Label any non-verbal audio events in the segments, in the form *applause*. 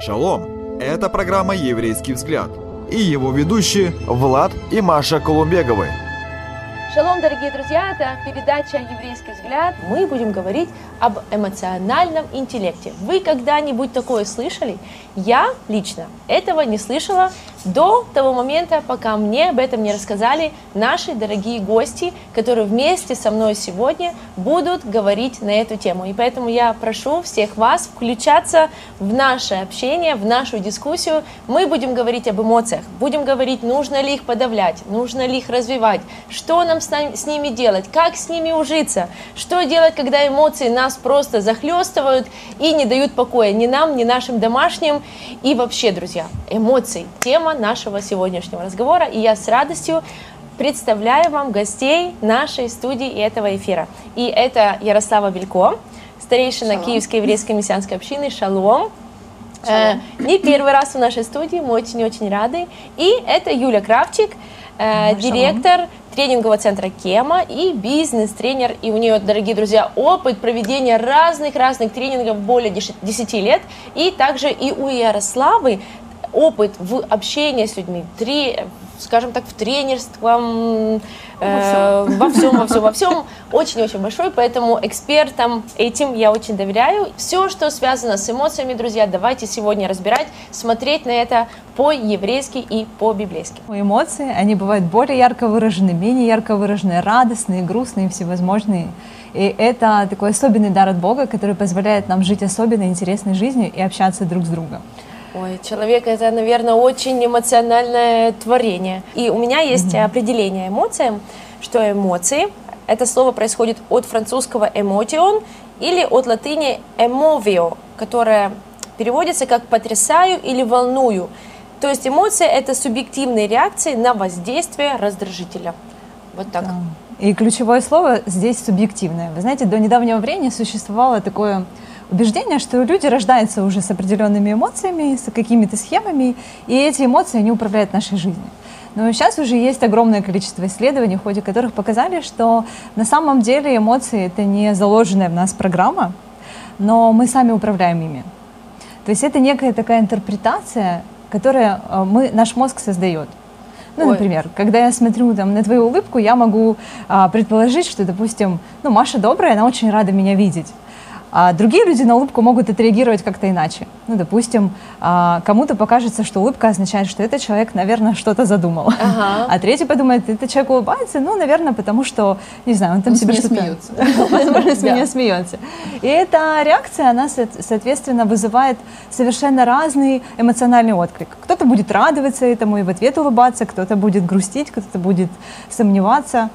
Шалом! Это программа «Еврейский взгляд» и его ведущие Влад и Маша Колумбеговы. Шалом, дорогие друзья, это передача «Еврейский взгляд». Мы будем говорить об эмоциональном интеллекте. Вы когда-нибудь такое слышали? Я лично этого не слышала до того момента, пока мне об этом не рассказали наши дорогие гости, которые вместе со мной сегодня будут говорить на эту тему. И поэтому я прошу всех вас включаться в наше общение, в нашу дискуссию. Мы будем говорить об эмоциях, будем говорить, нужно ли их подавлять, нужно ли их развивать, что нам с, ними делать, как с ними ужиться, что делать, когда эмоции нас просто захлестывают и не дают покоя ни нам, ни нашим домашним. И вообще, друзья, эмоции – тема нашего сегодняшнего разговора. И я с радостью представляю вам гостей нашей студии и этого эфира. И это Ярослава Белько, старейшина Шалом. Киевской еврейской мессианской общины «Шалом». Э, не первый раз в нашей студии, мы очень-очень рады. И это Юля Кравчик, э, директор тренингового центра Кема и бизнес-тренер. И у нее, дорогие друзья, опыт проведения разных-разных тренингов более 10 лет. И также и у Ярославы опыт в общении с людьми, три, скажем так, в тренерстве, э, во всем, во всем, во всем, очень-очень большой, поэтому экспертам этим я очень доверяю. Все, что связано с эмоциями, друзья, давайте сегодня разбирать, смотреть на это по-еврейски и по-библейски. Эмоции, они бывают более ярко выражены, менее ярко выражены, радостные, грустные, всевозможные. И это такой особенный дар от Бога, который позволяет нам жить особенно интересной жизнью и общаться друг с другом. Ой, человек это, наверное, очень эмоциональное творение. И у меня есть mm-hmm. определение эмоциям, что эмоции, это слово происходит от французского emotion или от латыни emovio, которое переводится как потрясаю или волную. То есть эмоции это субъективные реакции на воздействие раздражителя. Вот так. Да. И ключевое слово здесь субъективное. Вы знаете, до недавнего времени существовало такое убеждение, что люди рождаются уже с определенными эмоциями, с какими-то схемами, и эти эмоции, они управляют нашей жизнью. Но сейчас уже есть огромное количество исследований, в ходе которых показали, что на самом деле эмоции — это не заложенная в нас программа, но мы сами управляем ими. То есть это некая такая интерпретация, которую э, мы, наш мозг создает. Ну, Ой. например, когда я смотрю там, на твою улыбку, я могу а, предположить, что, допустим, ну, Маша добрая, она очень рада меня видеть. А другие люди на улыбку могут отреагировать как-то иначе. Ну, допустим, а, кому-то покажется, что улыбка означает, что этот человек, наверное, что-то задумал. Ага. А третий подумает, этот человек улыбается, ну, наверное, потому что, не знаю, он там он себе что-то... смеется. *laughs* Возможно, с меня смеется. И эта реакция, она, соответственно, вызывает совершенно разный эмоциональный отклик. Кто-то будет радоваться этому и в ответ улыбаться, кто-то будет грустить, кто-то будет сомневаться.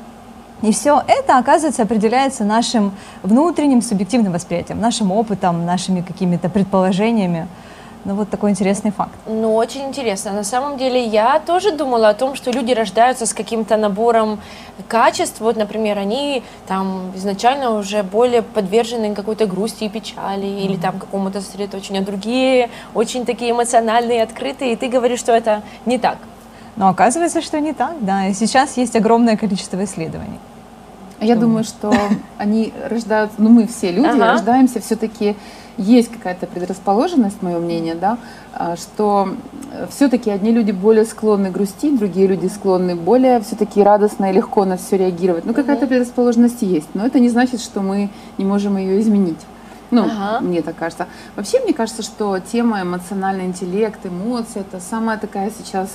И все это, оказывается, определяется нашим внутренним субъективным восприятием, нашим опытом, нашими какими-то предположениями. Ну, вот такой интересный факт. Ну, очень интересно. На самом деле, я тоже думала о том, что люди рождаются с каким-то набором качеств. Вот, например, они там изначально уже более подвержены какой-то грусти и печали mm-hmm. или там какому-то сосредоточению. А другие очень такие эмоциональные, открытые. И ты говоришь, что это не так. Но оказывается, что не так, да. И сейчас есть огромное количество исследований. Я думаю, что они рождаются, ну мы все люди ага. рождаемся все-таки есть какая-то предрасположенность, мое мнение, да, а, что все-таки одни люди более склонны грустить, другие люди склонны более все-таки радостно и легко на все реагировать. Ну, какая-то предрасположенность есть, но это не значит, что мы не можем ее изменить. Ну, ага. мне так кажется. Вообще, мне кажется, что тема эмоциональный интеллект, эмоции, это самая такая сейчас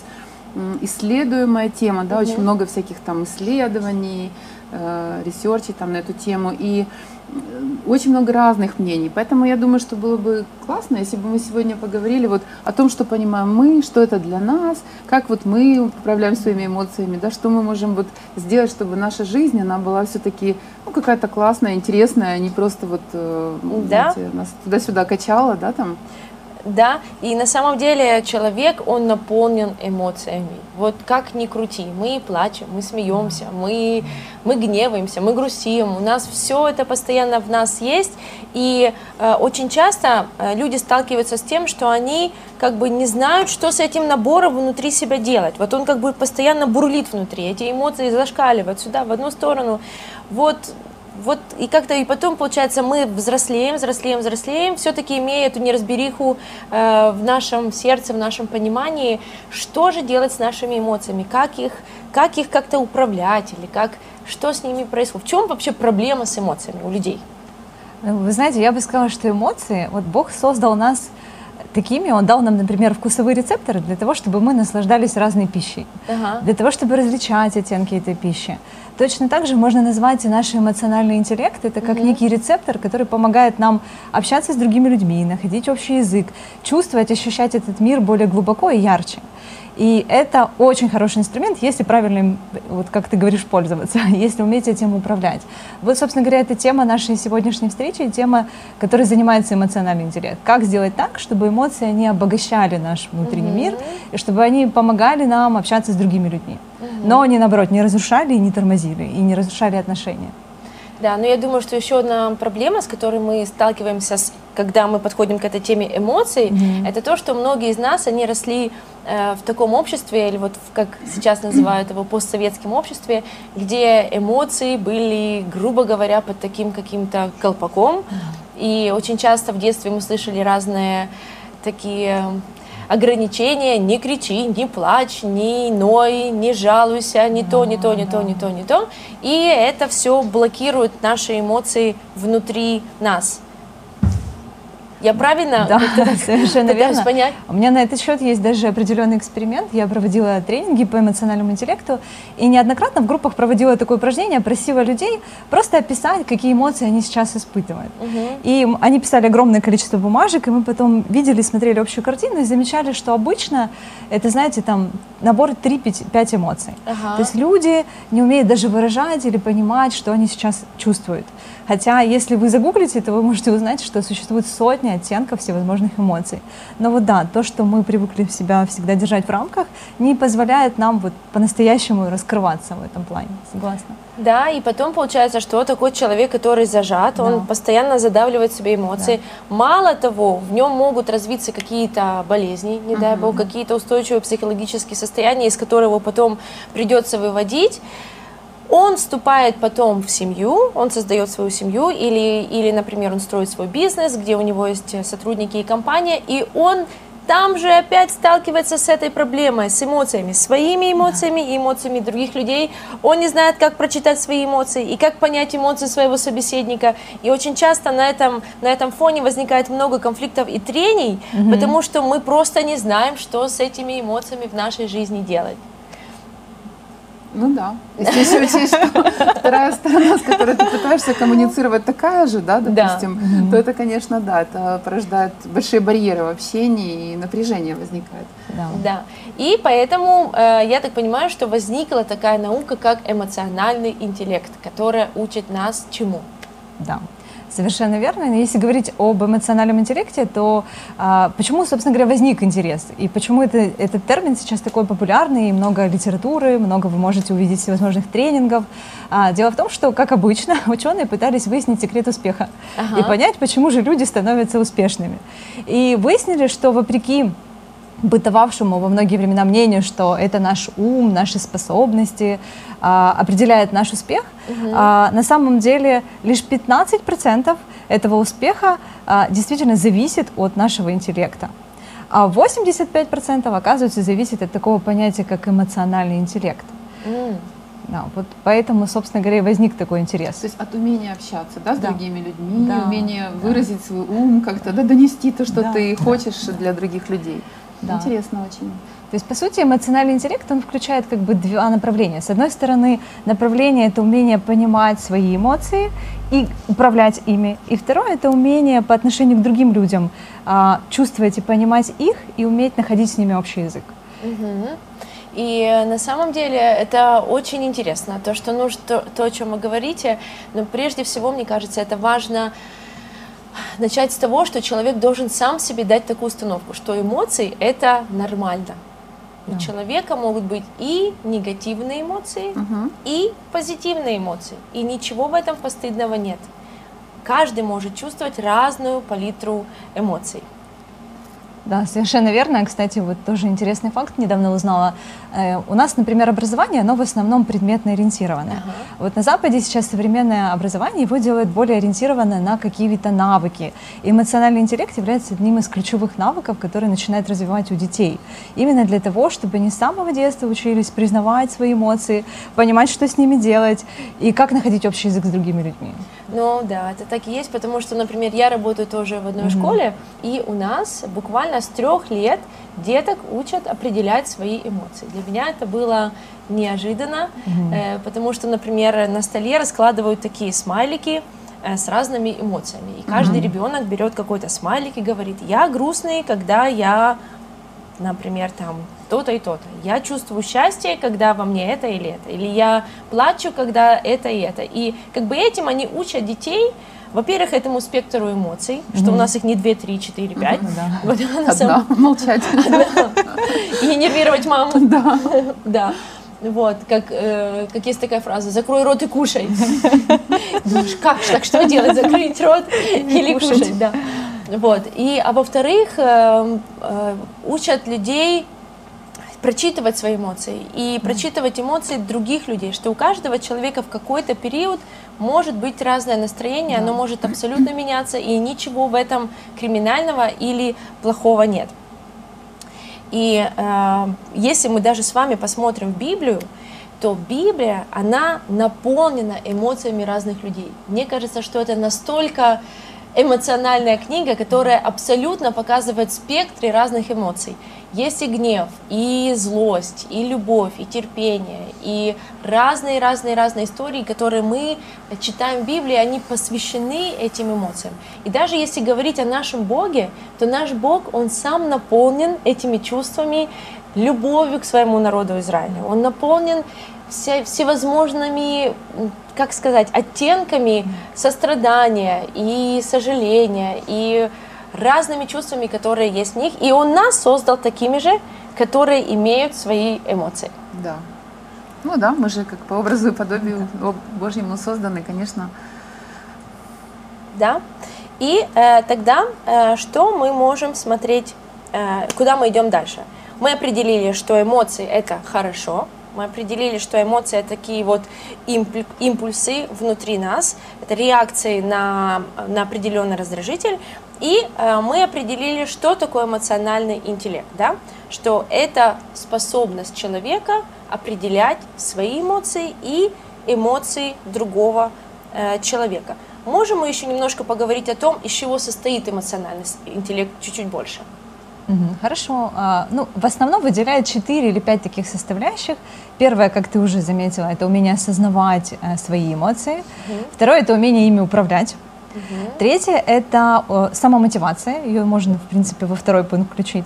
исследуемая тема, да, угу. очень много всяких там исследований, э, research ей там на эту тему, и э, очень много разных мнений. Поэтому я думаю, что было бы классно, если бы мы сегодня поговорили вот о том, что понимаем мы, что это для нас, как вот мы управляем своими эмоциями, да, что мы можем вот сделать, чтобы наша жизнь, она была все-таки ну, какая-то классная, интересная, а не просто вот э, да? знаете, нас туда-сюда качала, да, там да, и на самом деле человек, он наполнен эмоциями. Вот как ни крути, мы плачем, мы смеемся, мы, мы гневаемся, мы грустим, у нас все это постоянно в нас есть, и э, очень часто э, люди сталкиваются с тем, что они как бы не знают, что с этим набором внутри себя делать. Вот он как бы постоянно бурлит внутри, эти эмоции зашкаливают сюда, в одну сторону. Вот вот и как-то и потом, получается, мы взрослеем, взрослеем, взрослеем, все-таки имея эту неразбериху э, в нашем сердце, в нашем понимании, что же делать с нашими эмоциями, как их, как их как-то управлять или как, что с ними происходит, в чем вообще проблема с эмоциями у людей? Ну, вы знаете, я бы сказала, что эмоции, вот Бог создал нас такими, Он дал нам, например, вкусовые рецепторы для того, чтобы мы наслаждались разной пищей, ага. для того, чтобы различать оттенки этой пищи. Точно так же можно назвать и наш эмоциональный интеллект. Это как угу. некий рецептор, который помогает нам общаться с другими людьми, находить общий язык, чувствовать, ощущать этот мир более глубоко и ярче. И это очень хороший инструмент, если правильно им, вот как ты говоришь, пользоваться, *laughs* если уметь этим управлять. Вот, собственно говоря, это тема нашей сегодняшней встречи, тема, которой занимается эмоциональный интеллект. Как сделать так, чтобы эмоции, они обогащали наш внутренний mm-hmm. мир, и чтобы они помогали нам общаться с другими людьми. Mm-hmm. Но они, наоборот, не разрушали и не тормозили, и не разрушали отношения. Да, но я думаю, что еще одна проблема, с которой мы сталкиваемся, когда мы подходим к этой теме эмоций, mm-hmm. это то, что многие из нас, они росли э, в таком обществе, или вот в, как сейчас называют его, постсоветском обществе, где эмоции были, грубо говоря, под таким каким-то колпаком. Mm-hmm. И очень часто в детстве мы слышали разные такие ограничения, не кричи, не плачь, не ной, не жалуйся, не то, не то, не то, не то, не то. И это все блокирует наши эмоции внутри нас. Я правильно да, *laughs* совершенно верно. понять? У меня на этот счет есть даже определенный эксперимент. Я проводила тренинги по эмоциональному интеллекту и неоднократно в группах проводила такое упражнение, просила людей просто описать, какие эмоции они сейчас испытывают. Угу. И они писали огромное количество бумажек, и мы потом видели, смотрели общую картину и замечали, что обычно это, знаете, там набор 3-5 эмоций. Ага. То есть люди не умеют даже выражать или понимать, что они сейчас чувствуют. Хотя, если вы загуглите, то вы можете узнать, что существует сотни оттенков всевозможных эмоций. Но вот да, то, что мы привыкли себя всегда держать в рамках, не позволяет нам вот по-настоящему раскрываться в этом плане. Согласна? Да, и потом получается, что такой человек, который зажат, да. он постоянно задавливает себе эмоции. Да. Мало того, в нем могут развиться какие-то болезни, не дай бог, какие-то устойчивые психологические состояния, из которого потом придется выводить. Он вступает потом в семью, он создает свою семью, или, или, например, он строит свой бизнес, где у него есть сотрудники и компания, и он там же опять сталкивается с этой проблемой, с эмоциями, своими эмоциями и эмоциями других людей. Он не знает, как прочитать свои эмоции и как понять эмоции своего собеседника. И очень часто на этом, на этом фоне возникает много конфликтов и трений, угу. потому что мы просто не знаем, что с этими эмоциями в нашей жизни делать. Ну да. Если еще учесть, что вторая сторона, с которой ты пытаешься коммуницировать, такая же, да, допустим, да. то это, конечно, да, это порождает большие барьеры в общении и напряжение возникает. Да. да. И поэтому э, я так понимаю, что возникла такая наука, как эмоциональный интеллект, которая учит нас чему? Да. Совершенно верно. Если говорить об эмоциональном интеллекте, то а, почему, собственно говоря, возник интерес? И почему это, этот термин сейчас такой популярный, и много литературы, много вы можете увидеть всевозможных тренингов. А, дело в том, что, как обычно, *laughs* ученые пытались выяснить секрет успеха ага. и понять, почему же люди становятся успешными. И выяснили, что вопреки бытовавшему во многие времена мнению, что это наш ум, наши способности а, определяет наш успех, угу. а, на самом деле лишь 15% этого успеха а, действительно зависит от нашего интеллекта. А 85% оказывается зависит от такого понятия, как эмоциональный интеллект. Mm. Да, вот поэтому, собственно говоря, возник такой интерес. То есть от умения общаться да, с да. другими людьми, да. умения да. выразить свой ум, как-то да, донести то, что да. ты хочешь да. для других людей. Да. Интересно очень. То есть, по сути, эмоциональный интеллект, он включает как бы два направления. С одной стороны, направление — это умение понимать свои эмоции и управлять ими. И второе — это умение по отношению к другим людям а, чувствовать и понимать их и уметь находить с ними общий язык. Угу. И на самом деле это очень интересно, то, что нужно, то, то, о чем вы говорите, но прежде всего, мне кажется, это важно начать с того, что человек должен сам себе дать такую установку, что эмоции – это нормально. У да. человека могут быть и негативные эмоции, угу. и позитивные эмоции. И ничего в этом постыдного нет. Каждый может чувствовать разную палитру эмоций. Да, совершенно верно. Кстати, вот тоже интересный факт недавно узнала. Э, у нас, например, образование, оно в основном предметно ориентированное. Ага. Вот на Западе сейчас современное образование его делают более ориентированное на какие-то навыки. Эмоциональный интеллект является одним из ключевых навыков, которые начинают развивать у детей. Именно для того, чтобы они с самого детства учились признавать свои эмоции, понимать, что с ними делать и как находить общий язык с другими людьми. Ну да, это так и есть, потому что, например, я работаю тоже в одной mm-hmm. школе, и у нас буквально с трех лет деток учат определять свои эмоции. Для меня это было неожиданно, mm-hmm. э, потому что, например, на столе раскладывают такие смайлики э, с разными эмоциями, и каждый mm-hmm. ребенок берет какой-то смайлик и говорит: "Я грустный, когда я, например, там то-то и то-то. Я чувствую счастье, когда во мне это или это. Или я плачу, когда это и это. И как бы этим они учат детей, во-первых, этому спектру эмоций, mm-hmm. что у нас их не 2, 3, 4, 5. Mm-hmm, да. *laughs* вот, Одна, самом... *laughs* молчать. *laughs* И нервировать маму. Да. да. Вот, как, э, как есть такая фраза, закрой рот и кушай. Думаешь, как, так что делать, закрыть рот или кушать, да. Вот, и, а во-вторых, э, э, учат людей прочитывать свои эмоции и прочитывать эмоции других людей, что у каждого человека в какой-то период может быть разное настроение, да. оно может абсолютно меняться, и ничего в этом криминального или плохого нет. И э, если мы даже с вами посмотрим в Библию, то Библия, она наполнена эмоциями разных людей. Мне кажется, что это настолько эмоциональная книга, которая абсолютно показывает спектры разных эмоций. Есть и гнев, и злость, и любовь, и терпение, и разные-разные-разные истории, которые мы читаем в Библии, они посвящены этим эмоциям. И даже если говорить о нашем Боге, то наш Бог, Он сам наполнен этими чувствами, любовью к своему народу Израиля. Он наполнен все, всевозможными, как сказать, оттенками сострадания и сожаления, и разными чувствами, которые есть в них, и Он нас создал такими же, которые имеют свои эмоции. Да. Ну да, мы же как по образу и подобию Божьему созданы, конечно. Да. И э, тогда э, что мы можем смотреть, э, куда мы идем дальше? Мы определили, что эмоции это хорошо, мы определили, что эмоции это такие вот импульсы внутри нас, это реакции на, на определенный раздражитель. И э, мы определили, что такое эмоциональный интеллект, да? что это способность человека определять свои эмоции и эмоции другого э, человека. Можем мы еще немножко поговорить о том, из чего состоит эмоциональный интеллект чуть-чуть больше? Хорошо. А, ну, в основном выделяют 4 или 5 таких составляющих. Первое, как ты уже заметила, это умение осознавать э, свои эмоции. Второе, это умение ими управлять. Угу. Третье – это самомотивация. Ее можно, в принципе, во второй пункт включить.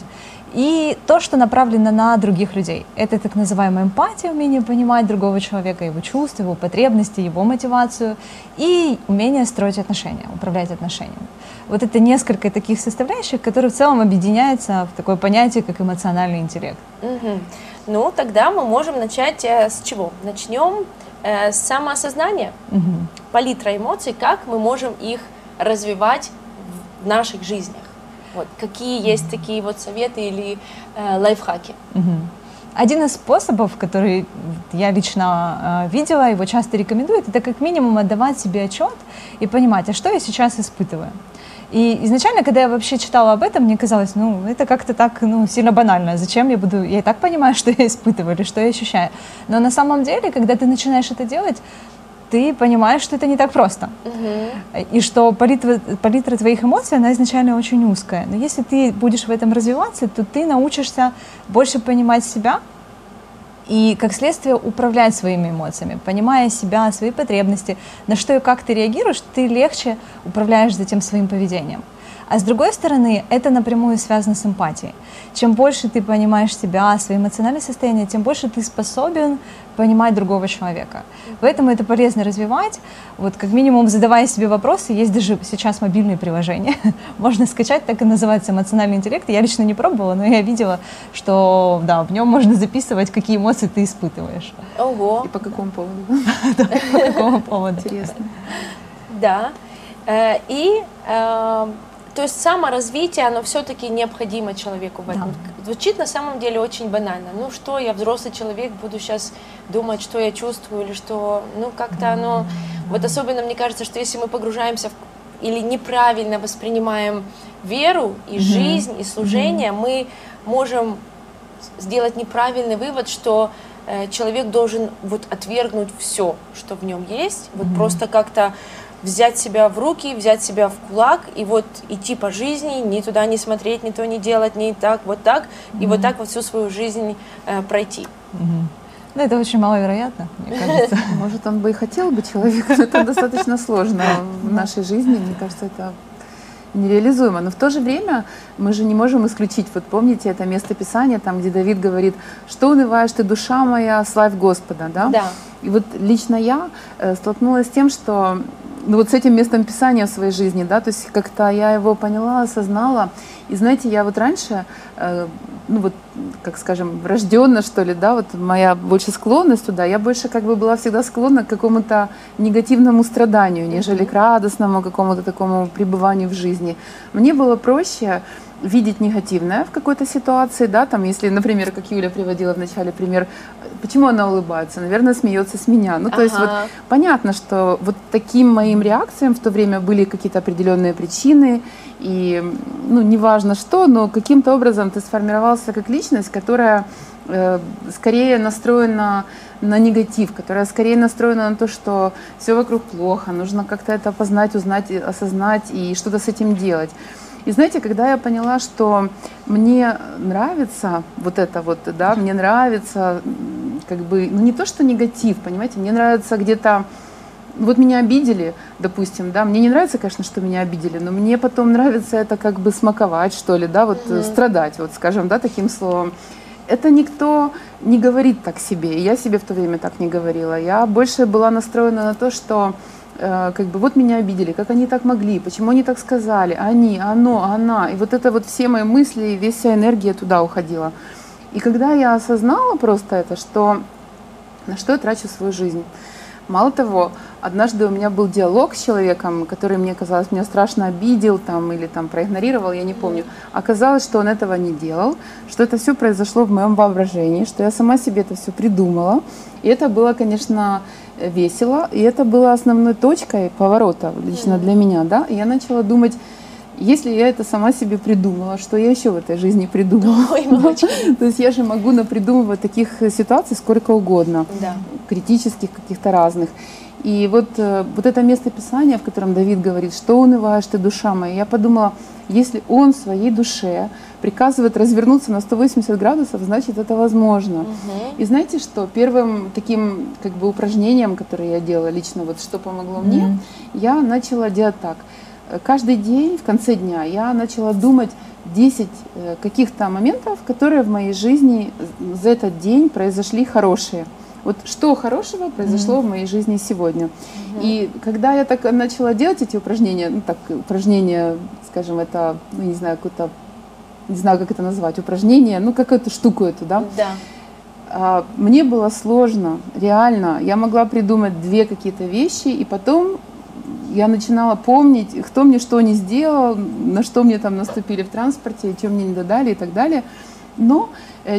И то, что направлено на других людей. Это так называемая эмпатия, умение понимать другого человека, его чувства, его потребности, его мотивацию. И умение строить отношения, управлять отношениями. Вот это несколько таких составляющих, которые в целом объединяются в такое понятие, как эмоциональный интеллект. Угу. Ну, тогда мы можем начать э, с чего? Начнем э, с самоосознания, угу. палитра эмоций, как мы можем их развивать в наших жизнях. Вот, какие есть такие вот советы или э, лайфхаки? Угу. Один из способов, который я лично э, видела, его часто рекомендуют, это как минимум отдавать себе отчет и понимать, а что я сейчас испытываю. И изначально, когда я вообще читала об этом, мне казалось, ну, это как-то так, ну, сильно банально. Зачем я буду... Я и так понимаю, *laughs* что я испытываю или что я ощущаю. Но на самом деле, когда ты начинаешь это делать, ты понимаешь, что это не так просто. Угу. И что палитра, палитра твоих эмоций, она изначально очень узкая. Но если ты будешь в этом развиваться, то ты научишься больше понимать себя, и, как следствие, управлять своими эмоциями, понимая себя, свои потребности, на что и как ты реагируешь, ты легче управляешь затем своим поведением. А с другой стороны, это напрямую связано с эмпатией. Чем больше ты понимаешь себя, свои эмоциональные состояния, тем больше ты способен понимать другого человека. Поэтому это полезно развивать. Вот как минимум задавая себе вопросы, есть даже сейчас мобильные приложения. *laughs* можно скачать, так и называется эмоциональный интеллект. Я лично не пробовала, но я видела, что да, в нем можно записывать, какие эмоции ты испытываешь. Ого! И по какому поводу? *laughs* По какому поводу? Интересно. Да. Э, и э, то есть саморазвитие, оно все-таки необходимо человеку в этом. Да. Звучит на самом деле очень банально. Ну что, я взрослый человек, буду сейчас думать, что я чувствую, или что, ну как-то оно... Вот особенно мне кажется, что если мы погружаемся в или неправильно воспринимаем веру и жизнь, и служение, мы можем сделать неправильный вывод, что э, человек должен вот отвергнуть все, что в нем есть, вот просто как-то взять себя в руки, взять себя в кулак и вот идти по жизни, ни туда не смотреть, ни то не делать, ни так, вот так, mm-hmm. и вот так вот всю свою жизнь э, пройти. Mm-hmm. Ну, это очень маловероятно, мне *laughs* кажется. Может, он бы и хотел бы человек, но это достаточно сложно в нашей жизни. Мне кажется, это нереализуемо. Но в то же время мы же не можем исключить, вот помните это место Писания, там, где Давид говорит, что унываешь ты, душа моя, славь Господа, да? Да. И вот лично я э, столкнулась с тем, что ну, вот с этим местом Писания в своей жизни, да, то есть как-то я его поняла, осознала. И знаете, я вот раньше, э, ну вот, как скажем, врожденно, что ли, да, вот моя больше склонность туда, я больше как бы была всегда склонна к какому-то негативному страданию, нежели к радостному какому-то такому пребыванию в жизни. Мне было проще видеть негативное в какой-то ситуации, да, там, если, например, как Юля приводила в начале пример, почему она улыбается, наверное, смеется с меня. Ну, то ага. есть вот понятно, что вот таким моим реакциям в то время были какие-то определенные причины, и, ну, неважно что, но каким-то образом ты сформировался как личность, которая э, скорее настроена на негатив, которая скорее настроена на то, что все вокруг плохо, нужно как-то это познать, узнать, осознать и что-то с этим делать. И знаете, когда я поняла, что мне нравится вот это вот, да, мне нравится как бы, ну не то, что негатив, понимаете, мне нравится где-то вот меня обидели, допустим, да, мне не нравится, конечно, что меня обидели, но мне потом нравится это как бы смаковать, что ли, да, вот mm-hmm. страдать, вот скажем, да, таким словом. Это никто не говорит так себе, я себе в то время так не говорила. Я больше была настроена на то, что как бы вот меня обидели, как они так могли, почему они так сказали, они, оно, она. И вот это вот все мои мысли, и вся энергия туда уходила. И когда я осознала просто это, что на что я трачу свою жизнь, Мало того, однажды у меня был диалог с человеком, который мне казалось, меня страшно обидел там, или там проигнорировал, я не помню. Оказалось, что он этого не делал, что это все произошло в моем воображении, что я сама себе это все придумала. И это было, конечно, весело, и это было основной точкой поворота лично для меня, да. И я начала думать, если я это сама себе придумала, что я еще в этой жизни придумала? *laughs* Ой, *laughs* То есть я же могу напридумывать таких ситуаций сколько угодно, да. критических каких-то разных. И вот, э, вот это место Писания, в котором Давид говорит, что унываешь ты, душа моя, я подумала, если он в своей душе приказывает развернуться на 180 градусов, значит это возможно. Угу. И знаете что? Первым таким как бы упражнением, которое я делала лично, вот что помогло угу. мне, я начала делать так – каждый день, в конце дня, я начала думать 10 э, каких-то моментов, которые в моей жизни за этот день произошли хорошие. Вот что хорошего произошло mm-hmm. в моей жизни сегодня. Mm-hmm. И когда я так начала делать эти упражнения, ну так, упражнения, скажем, это, ну не знаю, какое-то, не знаю, как это назвать, упражнение, ну какую-то штуку эту, да? Да. А, мне было сложно, реально. Я могла придумать две какие-то вещи, и потом я начинала помнить, кто мне что не сделал, на что мне там наступили в транспорте, чем мне не додали и так далее. Но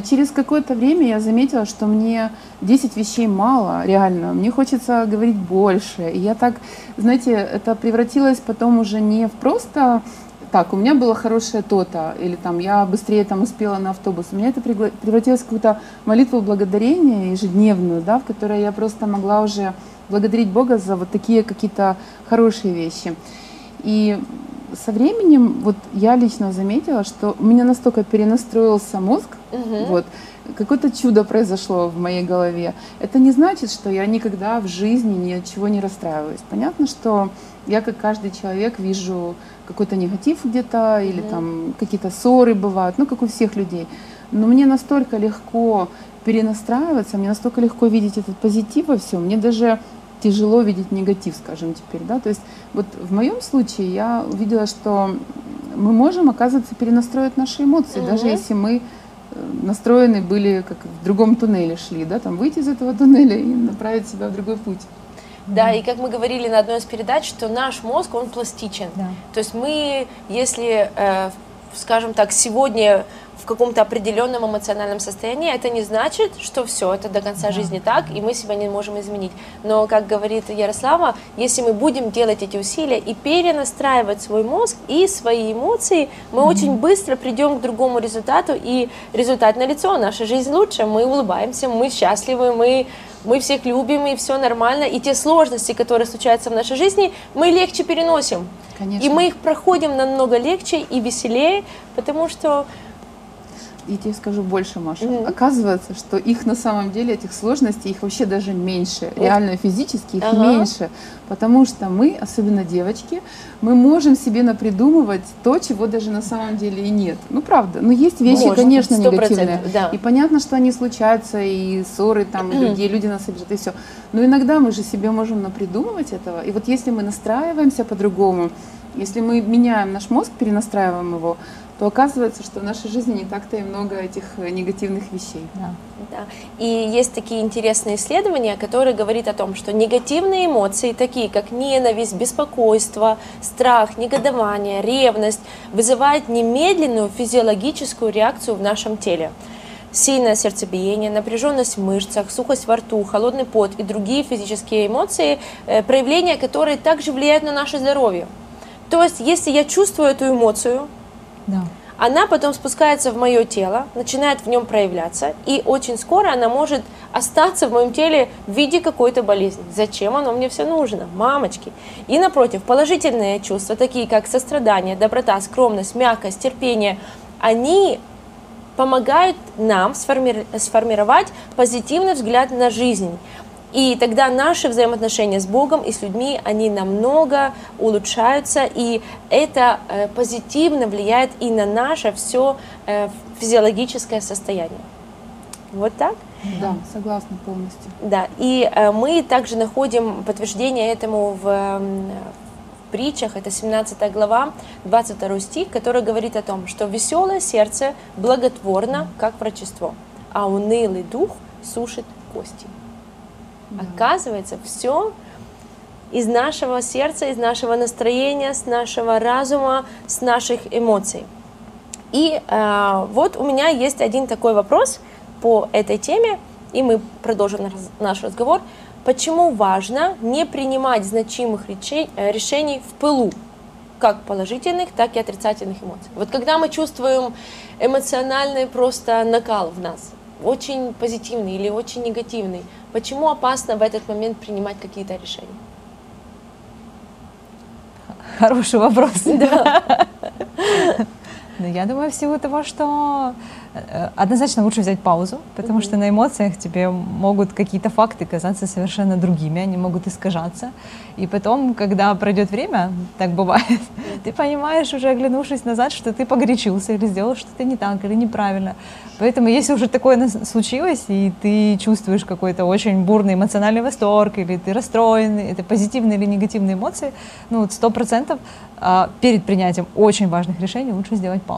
через какое-то время я заметила, что мне 10 вещей мало, реально. Мне хочется говорить больше. И я так, знаете, это превратилось потом уже не в просто так, у меня было хорошее то-то, или там я быстрее там успела на автобус. У меня это превратилось в какую-то молитву благодарения ежедневную, да, в которой я просто могла уже благодарить Бога за вот такие какие-то хорошие вещи. И со временем вот я лично заметила, что у меня настолько перенастроился мозг, угу. вот, какое-то чудо произошло в моей голове. Это не значит, что я никогда в жизни ни от чего не расстраиваюсь. Понятно, что я, как каждый человек, вижу какой-то негатив где-то, или там какие-то ссоры бывают, ну, как у всех людей. Но мне настолько легко перенастраиваться, мне настолько легко видеть этот позитив во всем. Мне даже тяжело видеть негатив, скажем, теперь, да, то есть вот в моем случае я увидела, что мы можем, оказывается, перенастроить наши эмоции, угу. даже если мы э, настроены были, как в другом туннеле шли, да, там выйти из этого туннеля и направить себя в другой путь. Да, и как мы говорили на одной из передач, что наш мозг, он пластичен. Да. То есть мы, если, э, скажем так, сегодня в каком-то определенном эмоциональном состоянии, это не значит, что все, это до конца жизни так, и мы себя не можем изменить. Но, как говорит Ярослава, если мы будем делать эти усилия и перенастраивать свой мозг и свои эмоции, мы mm-hmm. очень быстро придем к другому результату, и результат налицо, наша жизнь лучше, мы улыбаемся, мы счастливы, мы мы всех любим, и все нормально, и те сложности, которые случаются в нашей жизни, мы легче переносим. Конечно. И мы их проходим намного легче и веселее, потому что я тебе скажу больше, Маша. Mm-hmm. Оказывается, что их на самом деле, этих сложностей, их вообще даже меньше. Mm-hmm. Реально физически их ага. меньше. Потому что мы, особенно девочки, мы можем себе напридумывать то, чего даже на самом деле и нет. Ну, правда. Но есть вещи, Может, конечно, негативные. Да. И понятно, что они случаются, и ссоры там, mm-hmm. людей, люди нас обижают, и все. Но иногда мы же себе можем напридумывать этого. И вот если мы настраиваемся по-другому, если мы меняем наш мозг, перенастраиваем его, то оказывается, что в нашей жизни не так-то и много этих э, негативных вещей. Да. Да. И есть такие интересные исследования, которые говорят о том, что негативные эмоции, такие как ненависть, беспокойство, страх, негодование, ревность, вызывают немедленную физиологическую реакцию в нашем теле сильное сердцебиение, напряженность в мышцах, сухость во рту, холодный пот и другие физические эмоции, э, проявления, которые также влияют на наше здоровье. То есть, если я чувствую эту эмоцию, да. Она потом спускается в мое тело, начинает в нем проявляться, и очень скоро она может остаться в моем теле в виде какой-то болезни. Зачем оно мне все нужно? Мамочки. И напротив, положительные чувства, такие как сострадание, доброта, скромность, мягкость, терпение, они помогают нам сформировать позитивный взгляд на жизнь. И тогда наши взаимоотношения с Богом и с людьми, они намного улучшаются, и это э, позитивно влияет и на наше все э, физиологическое состояние. Вот так? Да, согласна полностью. Да, и э, мы также находим подтверждение этому в, в притчах, это 17 глава, 22 стих, который говорит о том, что веселое сердце благотворно, как врачество, а унылый дух сушит кости. Оказывается, все из нашего сердца, из нашего настроения, с нашего разума, с наших эмоций. И э, вот у меня есть один такой вопрос по этой теме, и мы продолжим наш разговор. Почему важно не принимать значимых э, решений в пылу, как положительных, так и отрицательных эмоций? Вот когда мы чувствуем эмоциональный просто накал в нас, очень позитивный или очень негативный, Почему опасно в этот момент принимать какие-то решения? Хороший вопрос. Да. *laughs* Но я думаю, в силу того, что э, однозначно лучше взять паузу, потому mm-hmm. что на эмоциях тебе могут какие-то факты казаться совершенно другими, они могут искажаться. И потом, когда пройдет время, так бывает, mm-hmm. ты понимаешь, уже оглянувшись назад, что ты погорячился или сделал что-то не так или неправильно. Поэтому, если уже такое случилось, и ты чувствуешь какой-то очень бурный эмоциональный восторг, или ты расстроен, это позитивные или негативные эмоции, ну, сто процентов а, перед принятием очень важных решений лучше сделать паузу.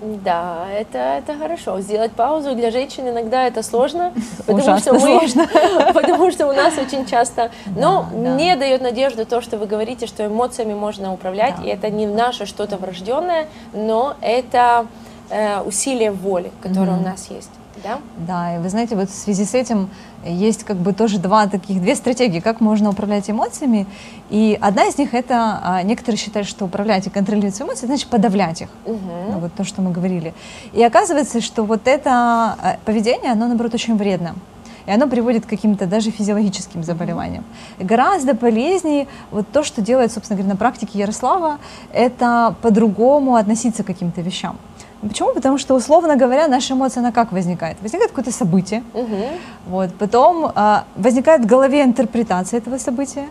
Да, это, это хорошо. Сделать паузу для женщин иногда это сложно, *laughs* потому что мы, *laughs* сложно. *laughs* потому что у нас очень часто. Но да, да. мне дает надежду то, что вы говорите, что эмоциями можно управлять, да. и это не наше что-то врожденное, но это э, усилие воли, которое mm-hmm. у нас есть. Да? Да, и вы знаете, вот в связи с этим есть как бы тоже два таких, две стратегии, как можно управлять эмоциями. И одна из них это, а, некоторые считают, что управлять и контролировать эмоции, значит подавлять их. Угу. Вот то, что мы говорили. И оказывается, что вот это а, поведение, оно, наоборот, очень вредно. И оно приводит к каким-то даже физиологическим заболеваниям. И гораздо полезнее вот то, что делает, собственно говоря, на практике Ярослава, это по-другому относиться к каким-то вещам. Почему? Потому что, условно говоря, наша эмоция, она как возникает? Возникает какое-то событие, угу. вот, потом а, возникает в голове интерпретация этого события,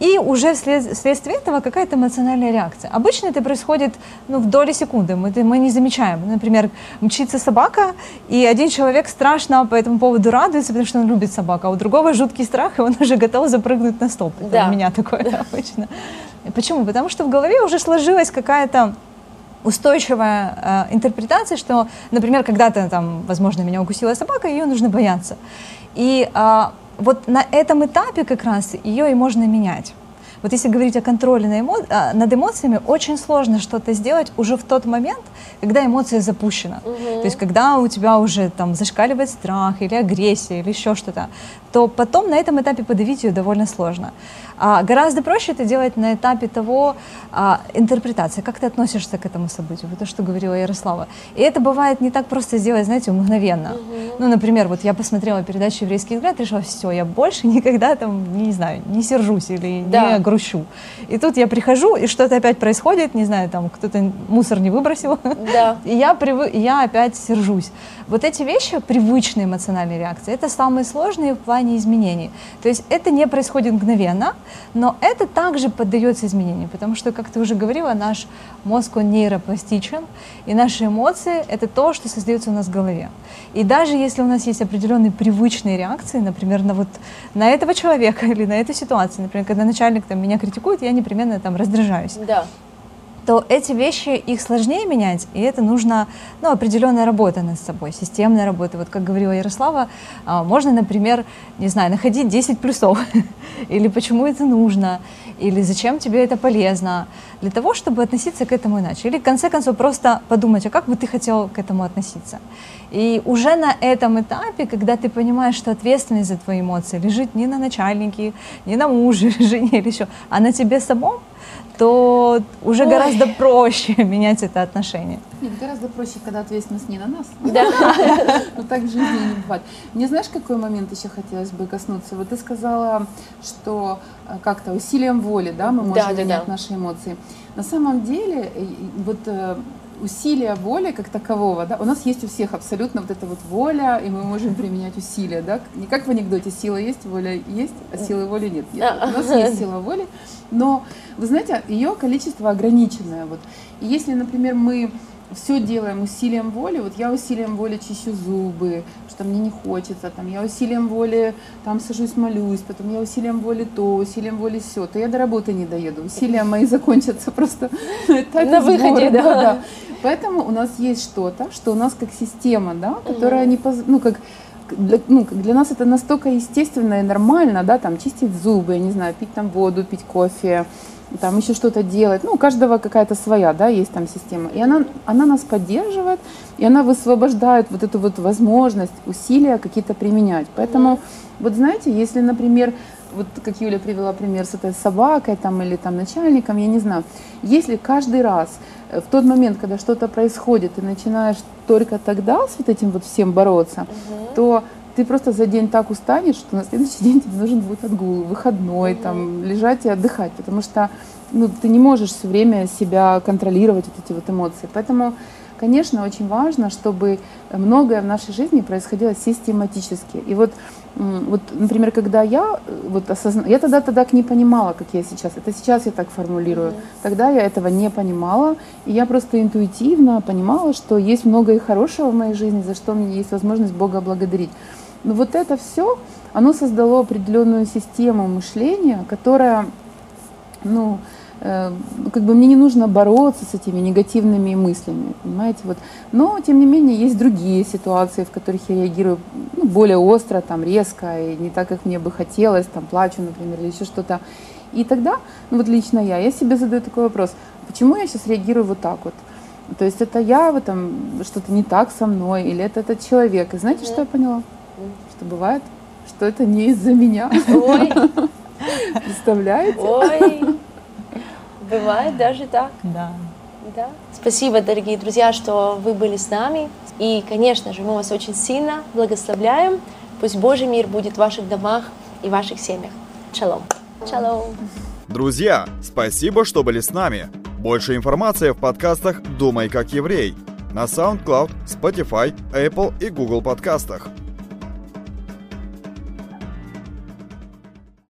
и уже вслед, вследствие этого какая-то эмоциональная реакция. Обычно это происходит ну, в доли секунды, мы, мы не замечаем. Например, мчится собака, и один человек страшно по этому поводу радуется, потому что он любит собаку, а у другого жуткий страх, и он уже готов запрыгнуть на стоп. Это да. у меня такое да. обычно. Почему? Потому что в голове уже сложилась какая-то устойчивая э, интерпретация, что, например, когда-то там, возможно, меня укусила собака, ее нужно бояться. И э, вот на этом этапе как раз ее и можно менять. Вот если говорить о контроле на эмо... А, над эмоциями, очень сложно что-то сделать уже в тот момент, когда эмоция запущена. Угу. То есть когда у тебя уже там зашкаливает страх или агрессия или еще что-то, то потом на этом этапе подавить ее довольно сложно. А гораздо проще это делать на этапе того а, интерпретации, как ты относишься к этому событию, вот то, что говорила Ярослава. И это бывает не так просто сделать, знаете, мгновенно. Угу. Ну, например, вот я посмотрела передачу «Еврейский взгляд», решила, все, я больше никогда там, не знаю, не сержусь или да. не грущу. И тут я прихожу, и что-то опять происходит, не знаю, там кто-то мусор не выбросил, *laughs* да. *laughs* и я, привы... я опять сержусь. Вот эти вещи, привычные эмоциональные реакции, это самые сложные в плане изменений. То есть это не происходит мгновенно, но это также поддается изменению, потому что, как ты уже говорила, наш мозг, он нейропластичен, и наши эмоции — это то, что создается у нас в голове. И даже если у нас есть определенные привычные реакции, например, на вот на этого человека *laughs* или на эту ситуацию, например, когда начальник там, меня критикует, я непременно там раздражаюсь. Да то эти вещи, их сложнее менять, и это нужно ну, определенная работа над собой, системная работа. Вот как говорила Ярослава, а, можно, например, не знаю, находить 10 плюсов, *laughs* или почему это нужно, или зачем тебе это полезно, для того, чтобы относиться к этому иначе. Или, в конце концов, просто подумать, а как бы ты хотел к этому относиться. И уже на этом этапе, когда ты понимаешь, что ответственность за твои эмоции лежит не на начальнике, не на муже, *laughs* жене или еще, а на тебе самом, то уже Ой. гораздо проще *laughs* менять это отношение. Нет, гораздо проще, когда ответственность не на нас. Да. *laughs* Но так в жизни не бывает. Мне знаешь, какой момент еще хотелось бы коснуться? Вот ты сказала, что э, как-то усилием воли, да, мы можем менять наши эмоции. На самом деле, вот э, усилия воли как такового, да, у нас есть у всех абсолютно вот эта вот воля, и мы можем применять усилия, да, не как в анекдоте, сила есть, воля есть, а силы воли нет. нет. У нас есть сила воли, но, вы знаете, ее количество ограниченное, вот. И если, например, мы все делаем усилием воли. Вот я усилием воли чищу зубы, что мне не хочется, там, я усилием воли там сажусь, молюсь, потом я усилием воли то, усилием воли все, то я до работы не доеду. Усилия мои закончатся просто *laughs* на выходе, да. да. Поэтому у нас есть что-то, что у нас как система, да, которая не, ну, как для, ну, для нас это настолько естественно и нормально, да, там, чистить зубы, я не знаю, пить там воду, пить кофе, там еще что-то делать. Ну, у каждого какая-то своя, да, есть там система. И она, она нас поддерживает, и она высвобождает вот эту вот возможность, усилия какие-то применять. Поэтому, вот знаете, если, например, вот как Юля привела пример с этой собакой там, или там начальником, я не знаю, если каждый раз э, в тот момент, когда что-то происходит, ты начинаешь только тогда с вот этим вот всем бороться, угу. то ты просто за день так устанешь, что на следующий *laughs* день тебе нужен будет отгул, выходной, mm-hmm. там, лежать и отдыхать, потому что ну, ты не можешь все время себя контролировать, вот эти вот эмоции. Поэтому, конечно, очень важно, чтобы многое в нашей жизни происходило систематически. И вот, вот например, когда я вот осозна... я тогда тогда не понимала, как я сейчас, это сейчас я так формулирую, mm-hmm. тогда я этого не понимала, и я просто интуитивно понимала, что есть много и хорошего в моей жизни, за что мне есть возможность Бога благодарить. Но вот это все, оно создало определенную систему мышления, которая, ну, э, как бы мне не нужно бороться с этими негативными мыслями, понимаете, вот. Но, тем не менее, есть другие ситуации, в которых я реагирую ну, более остро, там, резко, и не так, как мне бы хотелось, там, плачу, например, или еще что-то. И тогда, ну вот лично я, я себе задаю такой вопрос, почему я сейчас реагирую вот так вот? То есть это я в этом, что-то не так со мной, или это этот человек. И знаете, что я поняла? что бывает, что это не из-за меня. Ой. *laughs* Представляете? Ой. Бывает даже так. Да. Да. Спасибо, дорогие друзья, что вы были с нами. И, конечно же, мы вас очень сильно благословляем. Пусть Божий мир будет в ваших домах и ваших семьях. Шалом. Шалом. Друзья, спасибо, что были с нами. Больше информации в подкастах «Думай как еврей» на SoundCloud, Spotify, Apple и Google подкастах.